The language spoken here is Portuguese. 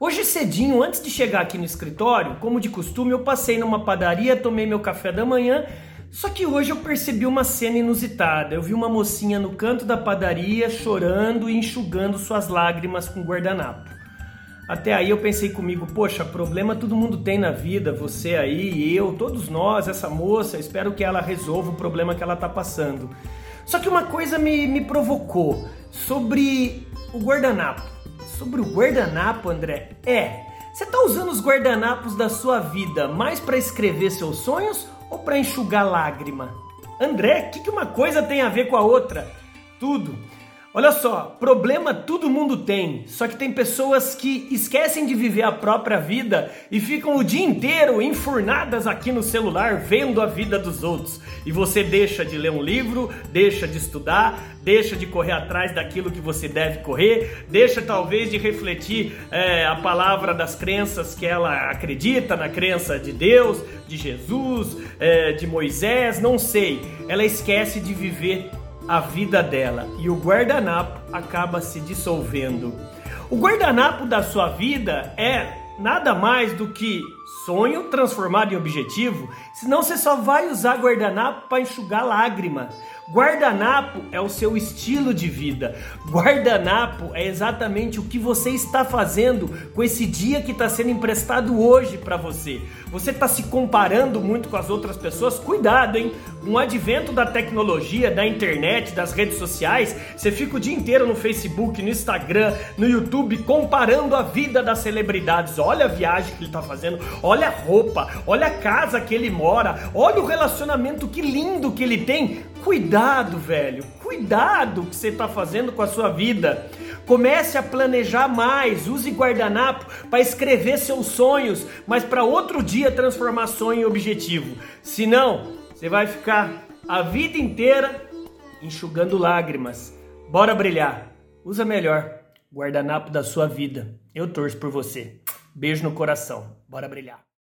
Hoje cedinho, antes de chegar aqui no escritório, como de costume, eu passei numa padaria, tomei meu café da manhã. Só que hoje eu percebi uma cena inusitada. Eu vi uma mocinha no canto da padaria chorando e enxugando suas lágrimas com guardanapo. Até aí eu pensei comigo, poxa, problema todo mundo tem na vida, você aí, eu, todos nós, essa moça, espero que ela resolva o problema que ela tá passando. Só que uma coisa me, me provocou sobre o guardanapo sobre o guardanapo, André, é: você está usando os guardanapos da sua vida mais para escrever seus sonhos ou para enxugar lágrima? André, o que, que uma coisa tem a ver com a outra? Tudo. Olha só, problema todo mundo tem, só que tem pessoas que esquecem de viver a própria vida e ficam o dia inteiro enfurnadas aqui no celular vendo a vida dos outros. E você deixa de ler um livro, deixa de estudar, deixa de correr atrás daquilo que você deve correr, deixa talvez de refletir é, a palavra das crenças que ela acredita, na crença de Deus, de Jesus, é, de Moisés, não sei. Ela esquece de viver a vida dela e o guardanapo acaba se dissolvendo. O guardanapo da sua vida é nada mais do que sonho transformado em objetivo, senão você só vai usar guardanapo para enxugar lágrima. Guardanapo é o seu estilo de vida. Guardanapo é exatamente o que você está fazendo com esse dia que está sendo emprestado hoje para você. Você está se comparando muito com as outras pessoas? Cuidado, hein? Com o advento da tecnologia, da internet, das redes sociais, você fica o dia inteiro no Facebook, no Instagram, no YouTube comparando a vida das celebridades. Olha a viagem que ele está fazendo, olha a roupa, olha a casa que ele mora, olha o relacionamento que lindo que ele tem. Cuidado, velho. Cuidado que você está fazendo com a sua vida. Comece a planejar mais, use guardanapo para escrever seus sonhos, mas para outro dia transformar sonho em objetivo. Senão, você vai ficar a vida inteira enxugando lágrimas. Bora brilhar. Usa melhor guardanapo da sua vida. Eu torço por você. Beijo no coração. Bora brilhar.